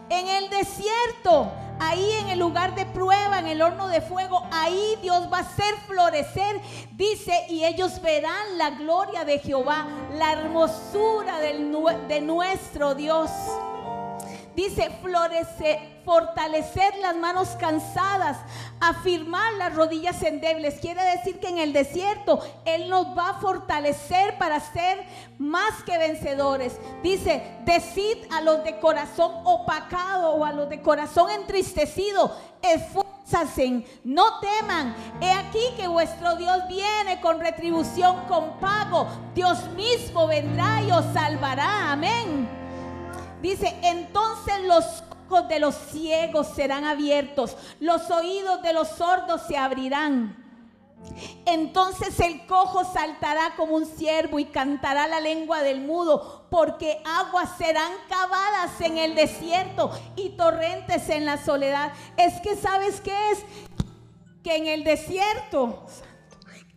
En el desierto. ahí en el lugar de prueba, en el horno de fuego, ahí Dios va a hacer florecer, dice, y ellos verán la gloria de Jehová, la hermosura de nuestro Dios. Dice, florecer, fortalecer las manos cansadas, afirmar las rodillas endebles. Quiere decir que en el desierto Él nos va a fortalecer para ser más que vencedores. Dice, decid a los de corazón opacado o a los de corazón entristecido, esfuércense, no teman. He aquí que vuestro Dios viene con retribución, con pago. Dios mismo vendrá y os salvará. Amén. Dice, entonces los ojos de los ciegos serán abiertos, los oídos de los sordos se abrirán. Entonces el cojo saltará como un ciervo y cantará la lengua del mudo, porque aguas serán cavadas en el desierto y torrentes en la soledad. Es que sabes qué es? Que en el desierto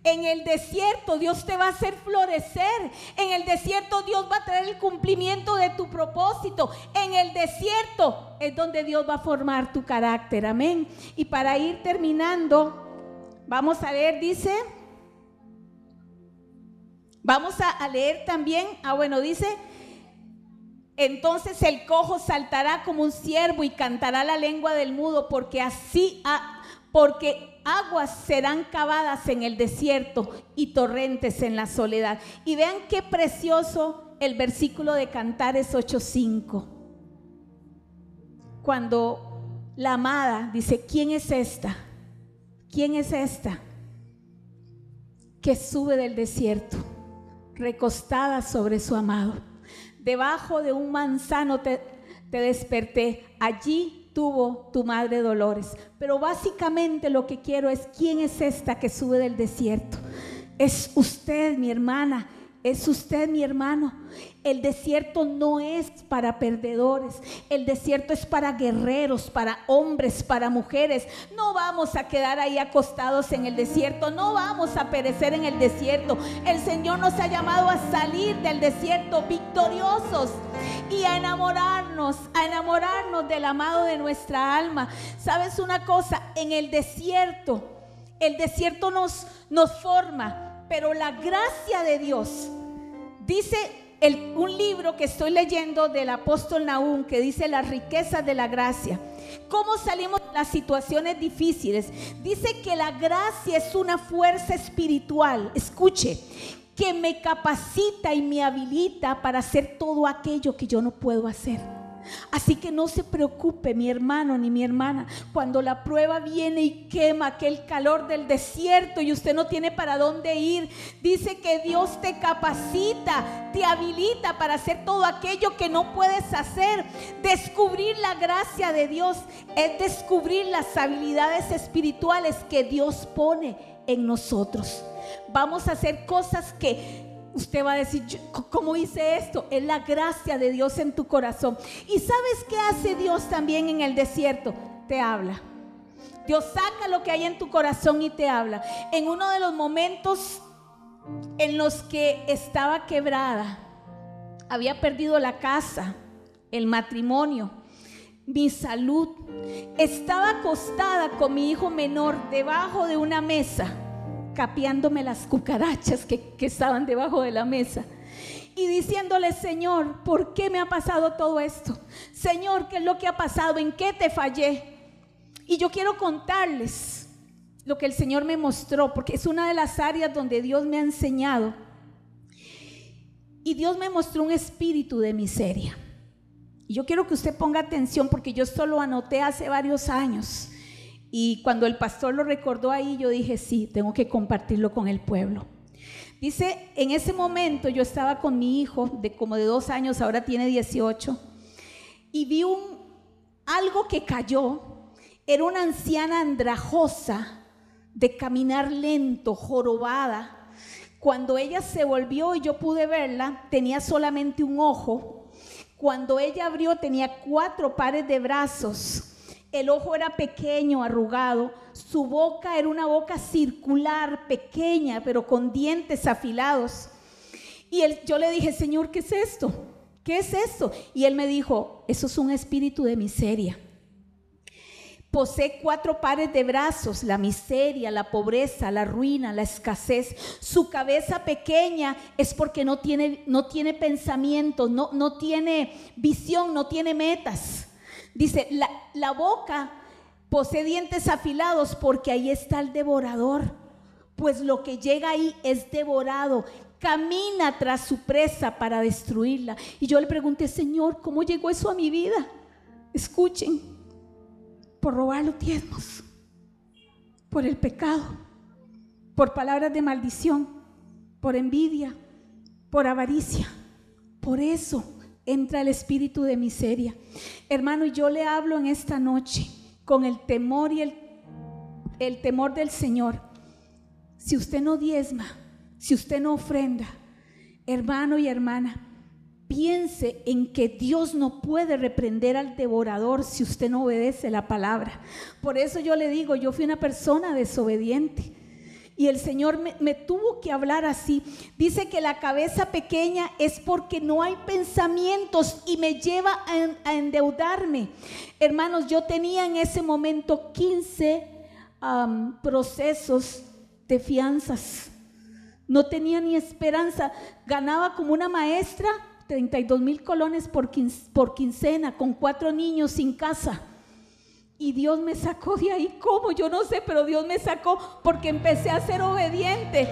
en el desierto Dios te va a hacer florecer. En el desierto Dios va a traer el cumplimiento de tu propósito. En el desierto es donde Dios va a formar tu carácter. Amén. Y para ir terminando, vamos a leer, dice, vamos a, leer también, ah bueno, dice, entonces el cojo saltará como un ciervo y cantará la lengua del mudo, porque así, porque aguas serán cavadas en el desierto y torrentes en la soledad. Y vean qué precioso el versículo de Cantares 8:5. Cuando la amada dice, ¿quién es esta? ¿Quién es esta? Que sube del desierto, recostada sobre su amado. Debajo de un manzano te, te desperté. Allí tuvo tu madre Dolores. Pero básicamente lo que quiero es, ¿quién es esta que sube del desierto? Es usted, mi hermana, es usted mi hermano. El desierto no es para perdedores. El desierto es para guerreros, para hombres, para mujeres. No vamos a quedar ahí acostados en el desierto. No vamos a perecer en el desierto. El Señor nos ha llamado a salir del desierto victoriosos y a enamorarnos, a enamorarnos del amado de nuestra alma. ¿Sabes una cosa? En el desierto, el desierto nos, nos forma pero la gracia de Dios, dice un libro que estoy leyendo del apóstol Nahum, que dice las riquezas de la gracia. ¿Cómo salimos de las situaciones difíciles? Dice que la gracia es una fuerza espiritual, escuche, que me capacita y me habilita para hacer todo aquello que yo no puedo hacer. Así que no se preocupe mi hermano ni mi hermana cuando la prueba viene y quema aquel calor del desierto y usted no tiene para dónde ir. Dice que Dios te capacita, te habilita para hacer todo aquello que no puedes hacer. Descubrir la gracia de Dios es descubrir las habilidades espirituales que Dios pone en nosotros. Vamos a hacer cosas que Usted va a decir, ¿cómo hice esto? Es la gracia de Dios en tu corazón. ¿Y sabes qué hace Dios también en el desierto? Te habla. Dios saca lo que hay en tu corazón y te habla. En uno de los momentos en los que estaba quebrada, había perdido la casa, el matrimonio, mi salud. Estaba acostada con mi hijo menor debajo de una mesa capeándome las cucarachas que, estaban debajo de la mesa y diciéndole, Señor, ¿por qué me ha pasado todo esto? Señor, ¿qué es lo que ha pasado? ¿En qué te fallé? Y yo quiero contarles lo que el Señor me mostró, porque es una de las áreas donde Dios me ha enseñado. Y Dios me mostró un espíritu de miseria. Y yo quiero que usted ponga atención porque yo esto lo anoté hace varios años. Y cuando el pastor lo recordó ahí, yo dije, sí, tengo que compartirlo con el pueblo. Dice, en ese momento yo estaba con mi hijo de como de dos años, ahora tiene 18, y vi un, algo que cayó. Era una anciana andrajosa de caminar lento, jorobada. Cuando ella se volvió y yo pude verla, tenía solamente un ojo. Cuando ella abrió tenía cuatro pares de brazos el ojo era pequeño, arrugado. Su boca era una boca circular, pequeña, pero con dientes afilados. Y él, yo le dije, Señor, ¿qué es esto? ¿Qué es esto? Y él me dijo, eso es un espíritu de miseria. Posee cuatro pares de brazos, la miseria, la pobreza, la ruina, la escasez. Su cabeza pequeña es porque no tiene, no tiene pensamientos, no, no tiene visión, no tiene metas. Dice, la, la boca posee dientes afilados porque ahí está el devorador. Pues lo que llega ahí es devorado camina tras su presa para destruirla. Y yo le pregunté, Señor, ¿cómo llegó eso a mi vida? Escuchen, por robar los diezmos, por el pecado, por palabras de maldición, por envidia, por avaricia. Por eso entra el espíritu de miseria. Hermano, yo le hablo en esta noche con el temor y el, el temor del Señor. Si usted no diezma, si usted no ofrenda, hermano y hermana, piense en que Dios no puede reprender al devorador si usted no obedece la palabra. Por eso yo le digo, yo fui una persona desobediente. Y el Señor me, tuvo que hablar así. Dice que la cabeza pequeña es porque no hay pensamientos y me lleva a, endeudarme. Hermanos, yo tenía en ese momento 15 procesos de fianzas no tenía ni esperanza. Ganaba como una maestra 32 mil colones por, por quincena, con cuatro niños sin casa. Y Dios me sacó de ahí. ¿Cómo? Yo no sé, pero Dios me sacó porque empecé a ser obediente.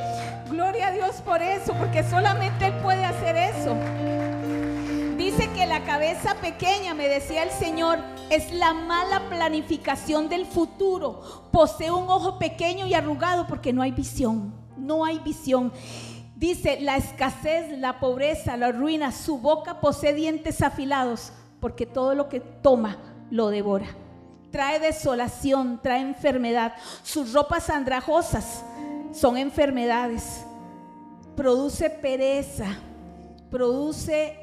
Gloria a Dios por eso, porque solamente Él puede hacer eso. Dice que la cabeza pequeña, me decía el Señor, es la mala planificación del futuro. Posee un ojo pequeño y arrugado porque no hay visión no hay visión. Dice, la escasez, la pobreza, la ruina, su boca posee dientes afilados, porque todo lo que toma lo devora. Trae desolación, trae enfermedad. Sus ropas andrajosas son enfermedades. Produce pereza, produce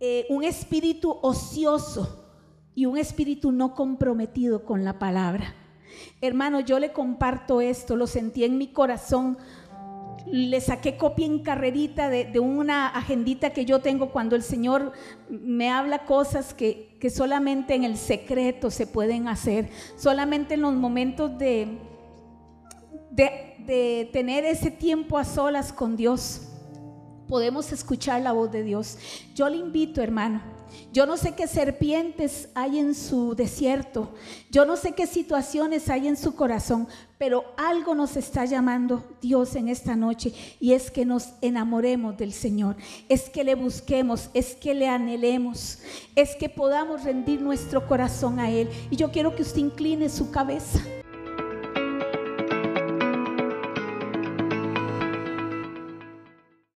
eh, un espíritu ocioso y un espíritu no comprometido con la palabra. Hermano, yo le comparto esto, lo sentí en mi corazón. Le saqué copia en carrerita de, una agendita que yo tengo cuando el Señor me habla cosas que, que solamente en el secreto se pueden hacer, solamente en los momentos de, de, de tener ese tiempo a solas con Dios podemos escuchar la voz de Dios. Yo le invito, hermano, yo no sé qué serpientes hay en su desierto. Yo no sé qué situaciones hay en su corazón, pero algo nos está llamando Dios en esta noche y es que nos enamoremos del Señor, es que le busquemos, es que le anhelemos, es que podamos rendir nuestro corazón a Él. Y yo quiero que usted incline su cabeza.